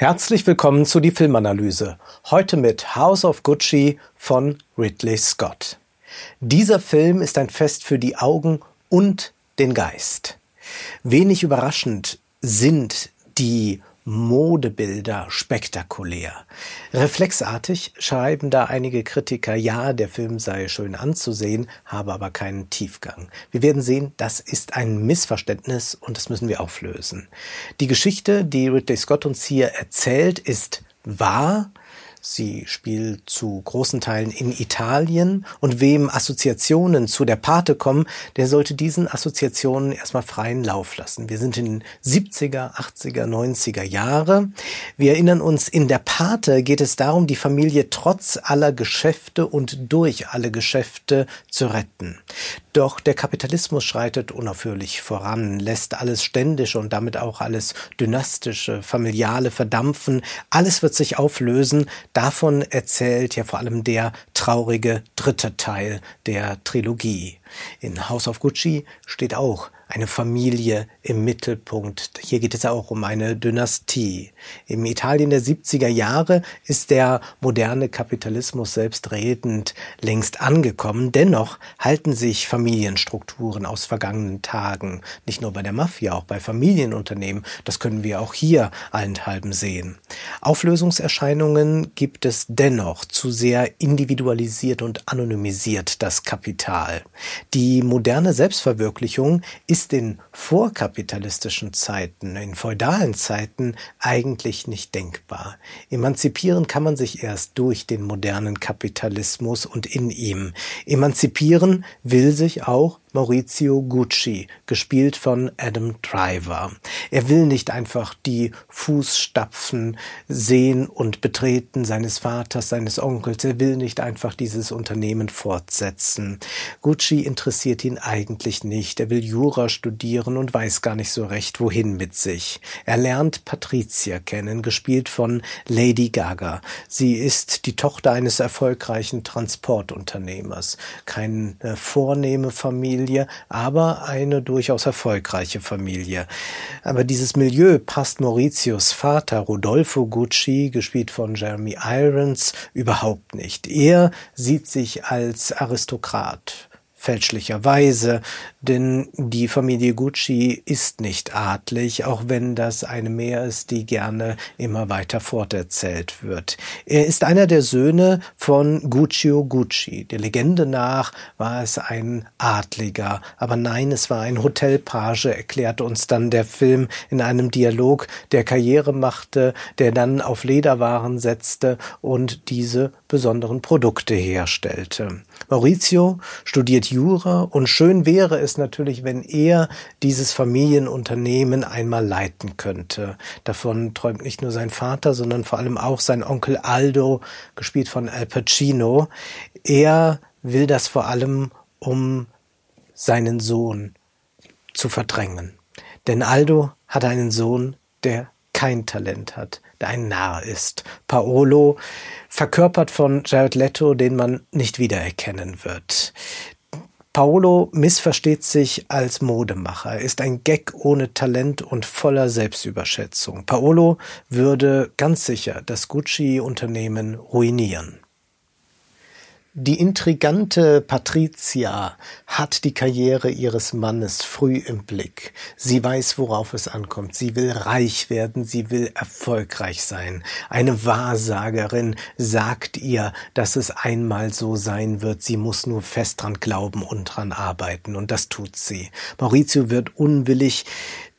Herzlich willkommen zu die Filmanalyse. Heute mit House of Gucci von Ridley Scott. Dieser Film ist ein Fest für die Augen und den Geist. Wenig überraschend sind die Modebilder spektakulär. Reflexartig schreiben da einige Kritiker, ja, der Film sei schön anzusehen, habe aber keinen Tiefgang. Wir werden sehen, das ist ein Missverständnis und das müssen wir auflösen. Die Geschichte, die Ridley Scott uns hier erzählt, ist wahr, Sie spielt zu großen Teilen in Italien und wem Assoziationen zu der Pate kommen, der sollte diesen Assoziationen erstmal freien Lauf lassen. Wir sind in den 70er, 80er, 90er Jahre. Wir erinnern uns, in der Pate geht es darum, die Familie trotz aller Geschäfte und durch alle Geschäfte zu retten. Doch der Kapitalismus schreitet unaufhörlich voran, lässt alles Ständische und damit auch alles Dynastische, Familiale verdampfen. Alles wird sich auflösen. Davon erzählt ja vor allem der traurige dritte Teil der Trilogie. In House of Gucci steht auch eine Familie im Mittelpunkt. Hier geht es auch um eine Dynastie. Im Italien der 70er Jahre ist der moderne Kapitalismus selbstredend längst angekommen. Dennoch halten sich Familienstrukturen aus vergangenen Tagen. Nicht nur bei der Mafia, auch bei Familienunternehmen. Das können wir auch hier allenthalben sehen. Auflösungserscheinungen gibt es dennoch zu sehr individualisiert und anonymisiert das Kapital. Die moderne Selbstverwirklichung ist in vorkapitalistischen Zeiten, in feudalen Zeiten eigentlich nicht denkbar. Emanzipieren kann man sich erst durch den modernen Kapitalismus und in ihm. Emanzipieren will sich auch Maurizio Gucci, gespielt von Adam Driver. Er will nicht einfach die Fußstapfen sehen und betreten seines Vaters, seines Onkels. Er will nicht einfach dieses Unternehmen fortsetzen. Gucci interessiert ihn eigentlich nicht. Er will Jura studieren und weiß gar nicht so recht, wohin mit sich. Er lernt Patricia kennen, gespielt von Lady Gaga. Sie ist die Tochter eines erfolgreichen Transportunternehmers. Keine vornehme Familie, Familie, aber eine durchaus erfolgreiche Familie. Aber dieses Milieu passt Mauritius Vater Rodolfo Gucci, gespielt von Jeremy Irons, überhaupt nicht. Er sieht sich als Aristokrat fälschlicherweise, denn die Familie Gucci ist nicht adlig, auch wenn das eine mehr ist, die gerne immer weiter forterzählt wird. Er ist einer der Söhne von Guccio Gucci. Der Legende nach war es ein Adliger, aber nein, es war ein Hotelpage, erklärte uns dann der Film in einem Dialog, der Karriere machte, der dann auf Lederwaren setzte und diese besonderen Produkte herstellte. Maurizio studiert Jura und schön wäre es natürlich, wenn er dieses Familienunternehmen einmal leiten könnte. Davon träumt nicht nur sein Vater, sondern vor allem auch sein Onkel Aldo, gespielt von Al Pacino. Er will das vor allem, um seinen Sohn zu verdrängen. Denn Aldo hat einen Sohn, der kein Talent hat, ein Narr ist. Paolo, verkörpert von Jared Leto, den man nicht wiedererkennen wird. Paolo missversteht sich als Modemacher, ist ein Gag ohne Talent und voller Selbstüberschätzung. Paolo würde ganz sicher das Gucci-Unternehmen ruinieren. Die intrigante Patricia hat die Karriere ihres Mannes früh im Blick. Sie weiß, worauf es ankommt. Sie will reich werden, sie will erfolgreich sein. Eine Wahrsagerin sagt ihr, dass es einmal so sein wird. Sie muss nur fest dran glauben und dran arbeiten. Und das tut sie. Maurizio wird unwillig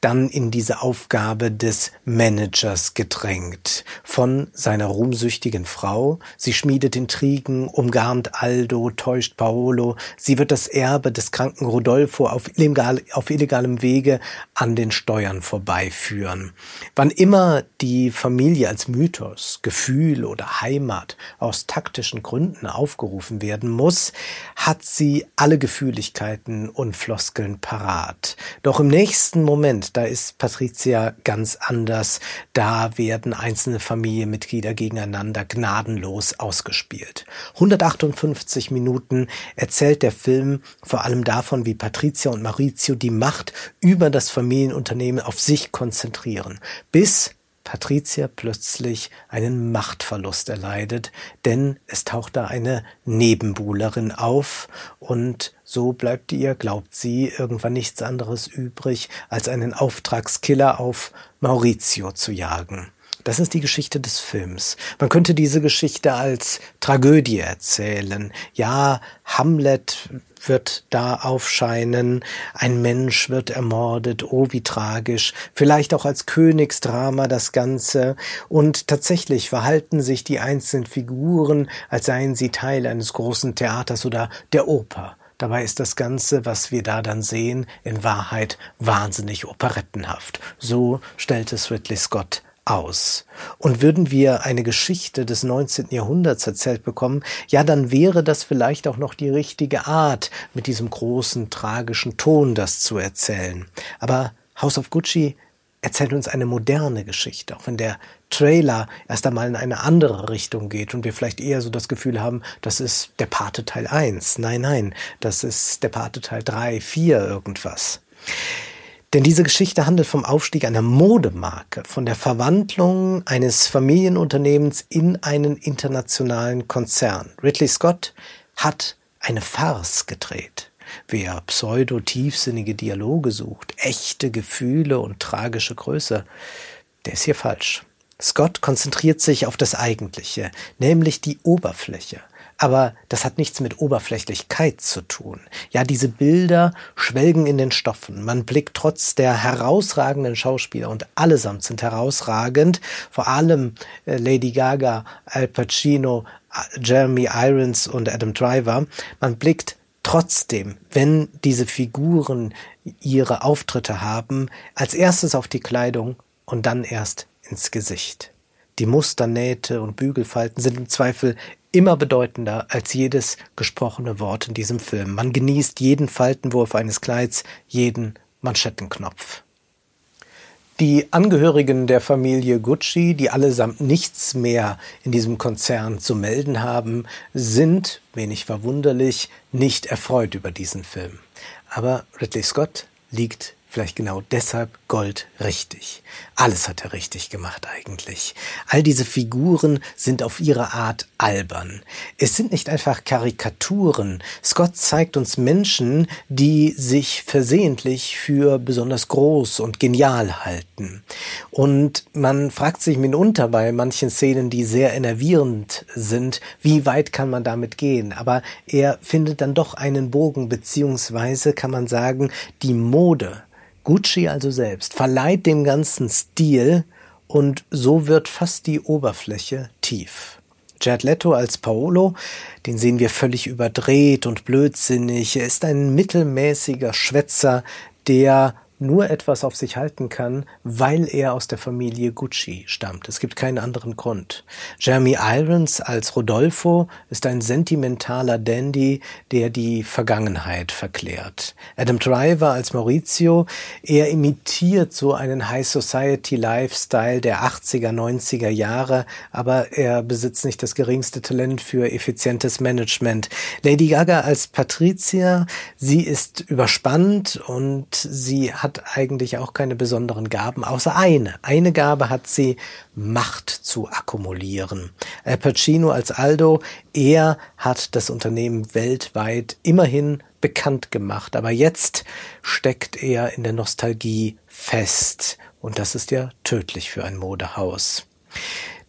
dann in diese Aufgabe des Managers gedrängt von seiner ruhmsüchtigen Frau. Sie schmiedet Intrigen, umgarnt Aldo, täuscht Paolo. Sie wird das Erbe des kranken Rodolfo auf, illegal, auf illegalem Wege an den Steuern vorbeiführen. Wann immer die Familie als Mythos, Gefühl oder Heimat aus taktischen Gründen aufgerufen werden muss, hat sie alle Gefühligkeiten und Floskeln parat. Doch im nächsten Moment da ist Patricia ganz anders. Da werden einzelne Familienmitglieder gegeneinander gnadenlos ausgespielt. 158 Minuten erzählt der Film vor allem davon, wie Patricia und Maurizio die Macht über das Familienunternehmen auf sich konzentrieren, bis Patricia plötzlich einen Machtverlust erleidet, denn es taucht da eine Nebenbuhlerin auf und so bleibt ihr, glaubt sie, irgendwann nichts anderes übrig, als einen Auftragskiller auf Maurizio zu jagen. Das ist die Geschichte des Films. Man könnte diese Geschichte als Tragödie erzählen. Ja, Hamlet wird da aufscheinen, ein Mensch wird ermordet, oh wie tragisch, vielleicht auch als Königsdrama das Ganze, und tatsächlich verhalten sich die einzelnen Figuren, als seien sie Teil eines großen Theaters oder der Oper. Dabei ist das Ganze, was wir da dann sehen, in Wahrheit wahnsinnig operettenhaft. So stellt es Ridley Scott aus. Und würden wir eine Geschichte des 19. Jahrhunderts erzählt bekommen, ja, dann wäre das vielleicht auch noch die richtige Art, mit diesem großen, tragischen Ton das zu erzählen. Aber House of Gucci erzählt uns eine moderne Geschichte, auch wenn der Trailer erst einmal in eine andere Richtung geht und wir vielleicht eher so das Gefühl haben, das ist der Pate Teil 1. Nein, nein, das ist der Pate Teil 3, 4, irgendwas. Denn diese Geschichte handelt vom Aufstieg einer Modemarke, von der Verwandlung eines Familienunternehmens in einen internationalen Konzern. Ridley Scott hat eine Farce gedreht. Wer pseudo-tiefsinnige Dialoge sucht, echte Gefühle und tragische Größe, der ist hier falsch. Scott konzentriert sich auf das Eigentliche, nämlich die Oberfläche. Aber das hat nichts mit Oberflächlichkeit zu tun. Ja, diese Bilder schwelgen in den Stoffen. Man blickt trotz der herausragenden Schauspieler und allesamt sind herausragend, vor allem äh, Lady Gaga, Al Pacino, äh, Jeremy Irons und Adam Driver. Man blickt trotzdem, wenn diese Figuren ihre Auftritte haben, als erstes auf die Kleidung und dann erst ins Gesicht. Die Musternähte und Bügelfalten sind im Zweifel immer bedeutender als jedes gesprochene Wort in diesem Film. Man genießt jeden Faltenwurf eines Kleids, jeden Manschettenknopf. Die Angehörigen der Familie Gucci, die allesamt nichts mehr in diesem Konzern zu melden haben, sind, wenig verwunderlich, nicht erfreut über diesen Film. Aber Ridley Scott liegt Vielleicht genau deshalb Gold richtig. Alles hat er richtig gemacht eigentlich. All diese Figuren sind auf ihre Art albern. Es sind nicht einfach Karikaturen. Scott zeigt uns Menschen, die sich versehentlich für besonders groß und genial halten. Und man fragt sich mitunter bei manchen Szenen, die sehr enervierend sind, wie weit kann man damit gehen? Aber er findet dann doch einen Bogen, beziehungsweise kann man sagen, die Mode Gucci also selbst verleiht dem ganzen Stil und so wird fast die Oberfläche tief. Jared Leto als Paolo, den sehen wir völlig überdreht und blödsinnig. Er ist ein mittelmäßiger Schwätzer, der nur etwas auf sich halten kann, weil er aus der Familie Gucci stammt. Es gibt keinen anderen Grund. Jeremy Irons als Rodolfo ist ein sentimentaler Dandy, der die Vergangenheit verklärt. Adam Driver als Maurizio, er imitiert so einen High Society Lifestyle der 80er, 90er Jahre, aber er besitzt nicht das geringste Talent für effizientes Management. Lady Gaga als Patricia, sie ist überspannt und sie hat hat eigentlich auch keine besonderen Gaben, außer eine. Eine Gabe hat sie, Macht zu akkumulieren. Al Pacino als Aldo, er hat das Unternehmen weltweit immerhin bekannt gemacht, aber jetzt steckt er in der Nostalgie fest. Und das ist ja tödlich für ein Modehaus.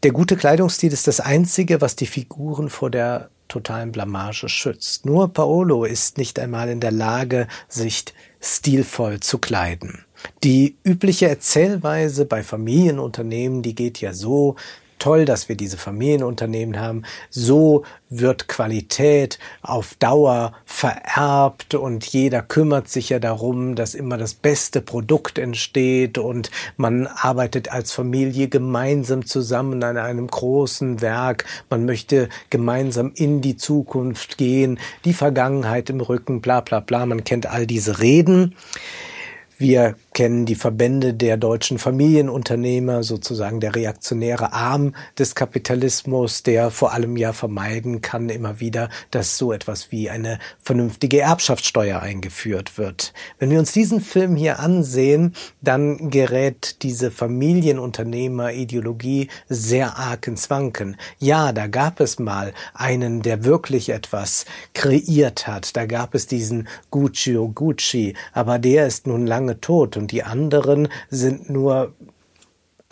Der gute Kleidungsstil ist das Einzige, was die Figuren vor der totalen Blamage schützt. Nur Paolo ist nicht einmal in der Lage, sich stilvoll zu kleiden. Die übliche Erzählweise bei Familienunternehmen, die geht ja so, toll, dass wir diese Familienunternehmen haben. So wird Qualität auf Dauer vererbt und jeder kümmert sich ja darum, dass immer das beste Produkt entsteht und man arbeitet als Familie gemeinsam zusammen an einem großen Werk. Man möchte gemeinsam in die Zukunft gehen, die Vergangenheit im Rücken, bla bla bla. Man kennt all diese Reden. Wir kennen die Verbände der deutschen Familienunternehmer, sozusagen der reaktionäre Arm des Kapitalismus, der vor allem ja vermeiden kann immer wieder, dass so etwas wie eine vernünftige Erbschaftssteuer eingeführt wird. Wenn wir uns diesen Film hier ansehen, dann gerät diese Familienunternehmer-Ideologie sehr arg ins Wanken. Ja, da gab es mal einen, der wirklich etwas kreiert hat. Da gab es diesen Gucci Gucci, aber der ist nun lange tot und die anderen sind nur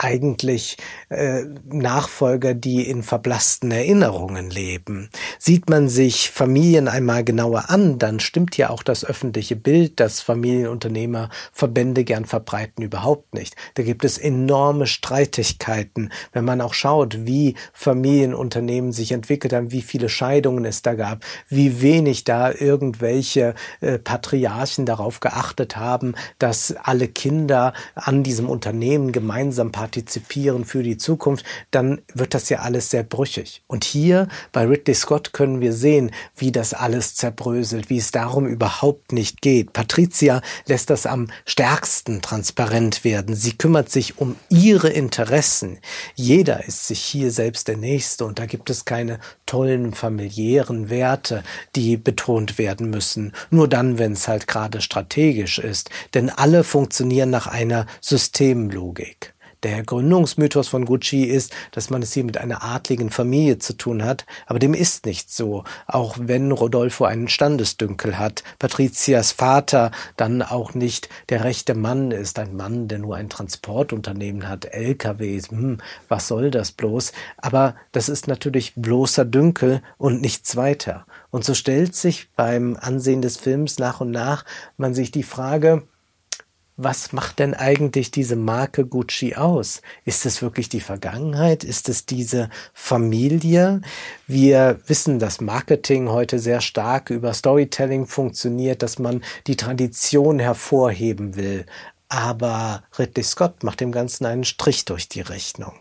eigentlich äh, Nachfolger, die in verblassten Erinnerungen leben. Sieht man sich Familien einmal genauer an, dann stimmt ja auch das öffentliche Bild, das Familienunternehmerverbände gern verbreiten, überhaupt nicht. Da gibt es enorme Streitigkeiten, wenn man auch schaut, wie Familienunternehmen sich entwickelt haben, wie viele Scheidungen es da gab, wie wenig da irgendwelche äh, Patriarchen darauf geachtet haben, dass alle Kinder an diesem Unternehmen gemeinsam partizipieren partizipieren für die Zukunft, dann wird das ja alles sehr brüchig. Und hier bei Ridley Scott können wir sehen, wie das alles zerbröselt, wie es darum überhaupt nicht geht. Patricia lässt das am stärksten transparent werden. Sie kümmert sich um ihre Interessen. Jeder ist sich hier selbst der Nächste und da gibt es keine tollen familiären Werte, die betont werden müssen. Nur dann, wenn es halt gerade strategisch ist. Denn alle funktionieren nach einer Systemlogik. Der Gründungsmythos von Gucci ist, dass man es hier mit einer adligen Familie zu tun hat, aber dem ist nicht so, auch wenn Rodolfo einen Standesdünkel hat, Patrizias Vater dann auch nicht der rechte Mann ist, ein Mann, der nur ein Transportunternehmen hat, LKWs, hm, was soll das bloß? Aber das ist natürlich bloßer Dünkel und nichts weiter. Und so stellt sich beim Ansehen des Films nach und nach man sich die Frage, was macht denn eigentlich diese Marke Gucci aus? Ist es wirklich die Vergangenheit? Ist es diese Familie? Wir wissen, dass Marketing heute sehr stark über Storytelling funktioniert, dass man die Tradition hervorheben will. Aber Ridley Scott macht dem Ganzen einen Strich durch die Rechnung.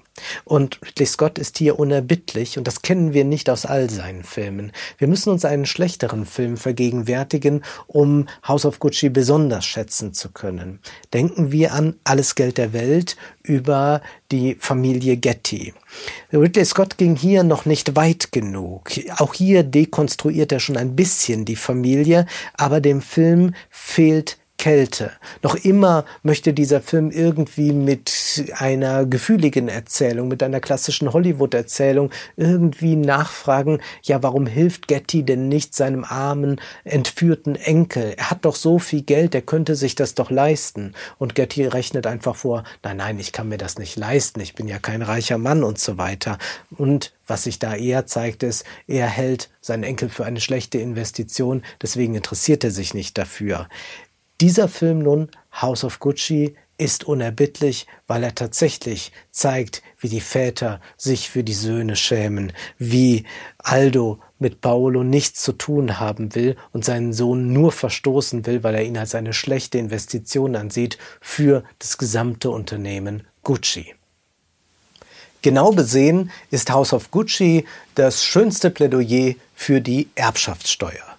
Und Ridley Scott ist hier unerbittlich und das kennen wir nicht aus all seinen Filmen. Wir müssen uns einen schlechteren Film vergegenwärtigen, um House of Gucci besonders schätzen zu können. Denken wir an Alles Geld der Welt über die Familie Getty. Ridley Scott ging hier noch nicht weit genug. Auch hier dekonstruiert er schon ein bisschen die Familie, aber dem Film fehlt Kälte. Noch immer möchte dieser Film irgendwie mit einer gefühligen Erzählung, mit einer klassischen Hollywood-Erzählung irgendwie nachfragen, ja, warum hilft Getty denn nicht seinem armen, entführten Enkel? Er hat doch so viel Geld, er könnte sich das doch leisten. Und Getty rechnet einfach vor, nein, nein, ich kann mir das nicht leisten, ich bin ja kein reicher Mann und so weiter. Und was sich da eher zeigt, ist, er hält seinen Enkel für eine schlechte Investition, deswegen interessiert er sich nicht dafür. Dieser Film nun, House of Gucci, ist unerbittlich, weil er tatsächlich zeigt, wie die Väter sich für die Söhne schämen, wie Aldo mit Paolo nichts zu tun haben will und seinen Sohn nur verstoßen will, weil er ihn als eine schlechte Investition ansieht für das gesamte Unternehmen Gucci. Genau besehen ist House of Gucci das schönste Plädoyer für die Erbschaftssteuer.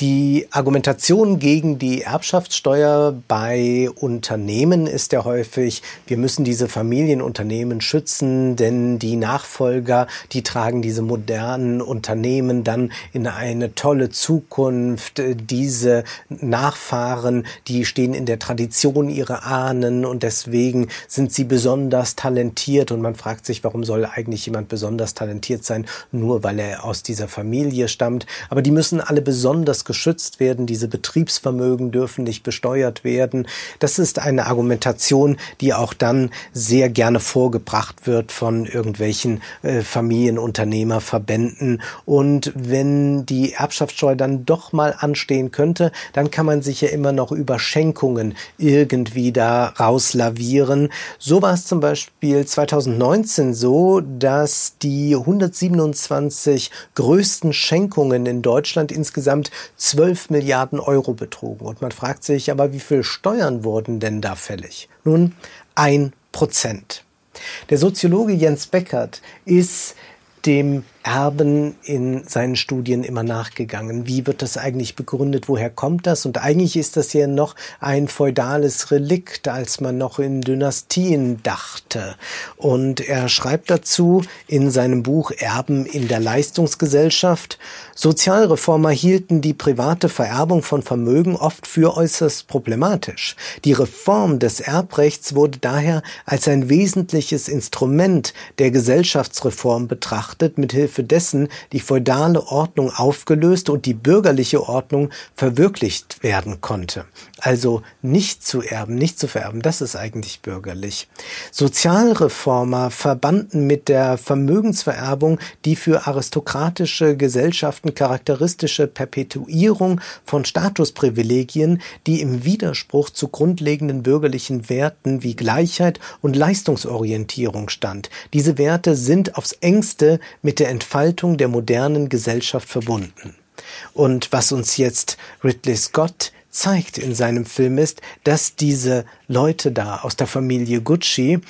Die Argumentation gegen die Erbschaftssteuer bei Unternehmen ist ja häufig, wir müssen diese Familienunternehmen schützen, denn die Nachfolger, die tragen diese modernen Unternehmen dann in eine tolle Zukunft. Diese Nachfahren, die stehen in der Tradition ihrer Ahnen und deswegen sind sie besonders talentiert und man fragt sich, warum soll eigentlich jemand besonders talentiert sein, nur weil er aus dieser Familie stammt. Aber die müssen alle besonders geschützt werden, diese Betriebsvermögen dürfen nicht besteuert werden. Das ist eine Argumentation, die auch dann sehr gerne vorgebracht wird von irgendwelchen äh, Familienunternehmerverbänden. Und wenn die Erbschaftssteuer dann doch mal anstehen könnte, dann kann man sich ja immer noch über Schenkungen irgendwie da rauslavieren. So war es zum Beispiel 2019 so, dass die 127 größten Schenkungen in Deutschland insgesamt 12 Milliarden Euro betrogen. Und man fragt sich aber, wie viel Steuern wurden denn da fällig? Nun, ein Prozent. Der Soziologe Jens Beckert ist dem Erben in seinen Studien immer nachgegangen. Wie wird das eigentlich begründet? Woher kommt das? Und eigentlich ist das ja noch ein feudales Relikt, als man noch in Dynastien dachte. Und er schreibt dazu in seinem Buch Erben in der Leistungsgesellschaft, Sozialreformer hielten die private Vererbung von Vermögen oft für äußerst problematisch. Die Reform des Erbrechts wurde daher als ein wesentliches Instrument der Gesellschaftsreform betrachtet, mithilfe dessen die feudale Ordnung aufgelöst und die bürgerliche Ordnung verwirklicht werden konnte. Also nicht zu erben, nicht zu vererben, das ist eigentlich bürgerlich. Sozialreformer verbanden mit der Vermögensvererbung die für aristokratische Gesellschaften charakteristische Perpetuierung von Statusprivilegien, die im Widerspruch zu grundlegenden bürgerlichen Werten wie Gleichheit und Leistungsorientierung stand. Diese Werte sind aufs engste mit der Entfaltung der modernen Gesellschaft verbunden. Und was uns jetzt Ridley Scott zeigt in seinem Film ist, dass diese Leute da aus der Familie Gucci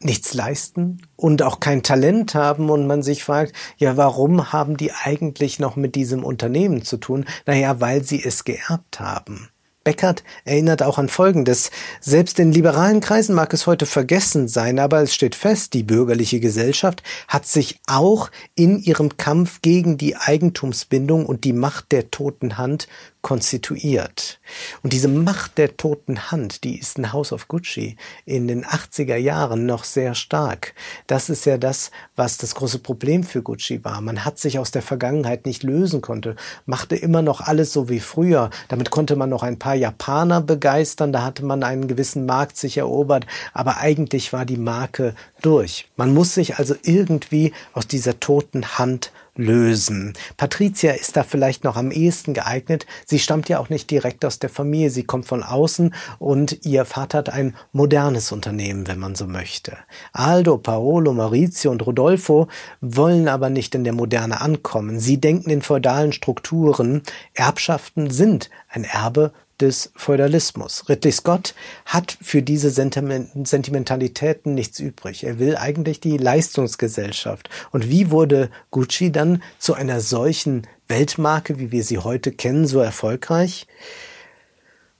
nichts leisten und auch kein Talent haben und man sich fragt, ja, warum haben die eigentlich noch mit diesem Unternehmen zu tun? Naja, weil sie es geerbt haben. Beckert erinnert auch an Folgendes. Selbst in liberalen Kreisen mag es heute vergessen sein, aber es steht fest, die bürgerliche Gesellschaft hat sich auch in ihrem Kampf gegen die Eigentumsbindung und die Macht der toten Hand konstituiert. Und diese Macht der toten Hand, die ist in House of Gucci in den 80er Jahren noch sehr stark. Das ist ja das, was das große Problem für Gucci war. Man hat sich aus der Vergangenheit nicht lösen konnte, machte immer noch alles so wie früher. Damit konnte man noch ein paar Japaner begeistern, da hatte man einen gewissen Markt sich erobert, aber eigentlich war die Marke durch. Man muss sich also irgendwie aus dieser toten Hand lösen. Patricia ist da vielleicht noch am ehesten geeignet. Sie stammt ja auch nicht direkt aus der Familie, sie kommt von außen und ihr Vater hat ein modernes Unternehmen, wenn man so möchte. Aldo, Paolo, Maurizio und Rodolfo wollen aber nicht in der Moderne ankommen. Sie denken in feudalen Strukturen. Erbschaften sind ein Erbe des Feudalismus. Ridley Scott hat für diese Sentimentalitäten nichts übrig. Er will eigentlich die Leistungsgesellschaft. Und wie wurde Gucci dann zu einer solchen Weltmarke, wie wir sie heute kennen, so erfolgreich?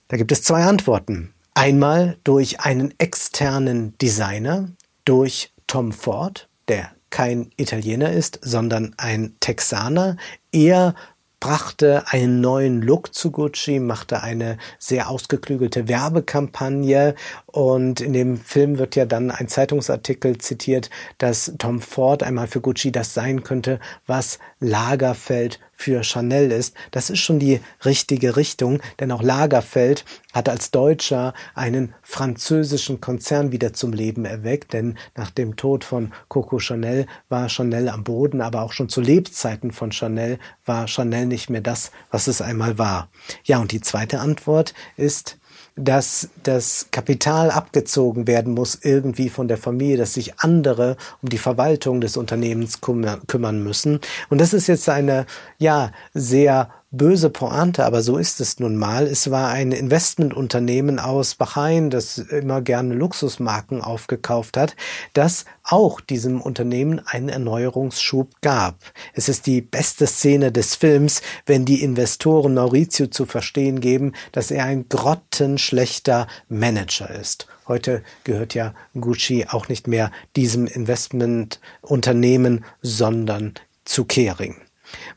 Da gibt es zwei Antworten. Einmal durch einen externen Designer, durch Tom Ford, der kein Italiener ist, sondern ein Texaner. Er brachte einen neuen Look zu Gucci, machte eine sehr ausgeklügelte Werbekampagne. Und in dem Film wird ja dann ein Zeitungsartikel zitiert, dass Tom Ford einmal für Gucci das sein könnte, was Lagerfeld für Chanel ist. Das ist schon die richtige Richtung, denn auch Lagerfeld hat als Deutscher einen französischen Konzern wieder zum Leben erweckt, denn nach dem Tod von Coco Chanel war Chanel am Boden, aber auch schon zu Lebzeiten von Chanel war Chanel nicht mehr das, was es einmal war. Ja, und die zweite Antwort ist, dass das Kapital abgezogen werden muss irgendwie von der Familie, dass sich andere um die Verwaltung des Unternehmens kümmern müssen. Und das ist jetzt eine, ja, sehr böse Pointe, aber so ist es nun mal. Es war ein Investmentunternehmen aus Bahrain, das immer gerne Luxusmarken aufgekauft hat, das auch diesem Unternehmen einen Erneuerungsschub gab. Es ist die beste Szene des Films, wenn die Investoren Maurizio zu verstehen geben, dass er ein grottenschlechter Manager ist. Heute gehört ja Gucci auch nicht mehr diesem Investmentunternehmen, sondern zu Kering.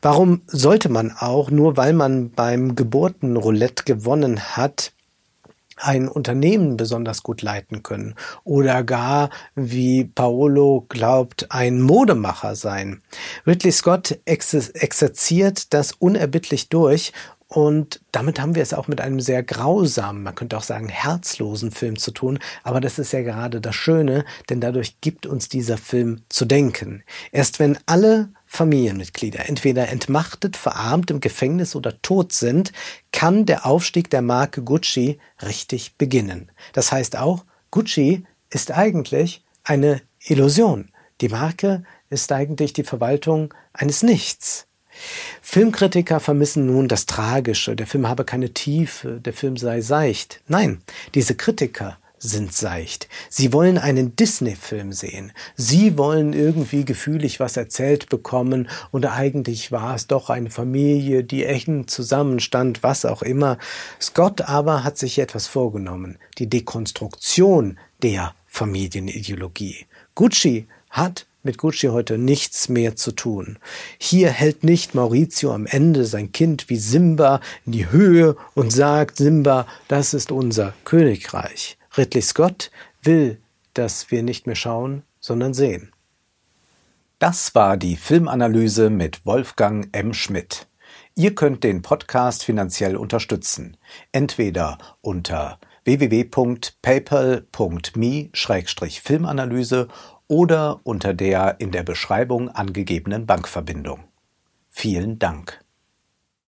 Warum sollte man auch, nur weil man beim Geburtenroulette gewonnen hat, ein Unternehmen besonders gut leiten können oder gar, wie Paolo glaubt, ein Modemacher sein. Ridley Scott exerziert das unerbittlich durch und damit haben wir es auch mit einem sehr grausamen, man könnte auch sagen herzlosen Film zu tun. Aber das ist ja gerade das Schöne, denn dadurch gibt uns dieser Film zu denken. Erst wenn alle Familienmitglieder entweder entmachtet, verarmt, im Gefängnis oder tot sind, kann der Aufstieg der Marke Gucci richtig beginnen. Das heißt auch, Gucci ist eigentlich eine Illusion. Die Marke ist eigentlich die Verwaltung eines Nichts. Filmkritiker vermissen nun das Tragische, der Film habe keine Tiefe, der Film sei seicht. Nein, diese Kritiker sind seicht. Sie wollen einen Disney-Film sehen. Sie wollen irgendwie gefühlig was erzählt bekommen und eigentlich war es doch eine Familie, die eng zusammenstand, was auch immer. Scott aber hat sich etwas vorgenommen. Die Dekonstruktion der Familienideologie. Gucci hat mit Gucci heute nichts mehr zu tun. Hier hält nicht Maurizio am Ende sein Kind wie Simba in die Höhe und sagt, Simba, das ist unser Königreich. Ridley Scott will, dass wir nicht mehr schauen, sondern sehen. Das war die Filmanalyse mit Wolfgang M. Schmidt. Ihr könnt den Podcast finanziell unterstützen. Entweder unter www.paypal.me-filmanalyse oder unter der in der Beschreibung angegebenen Bankverbindung. Vielen Dank.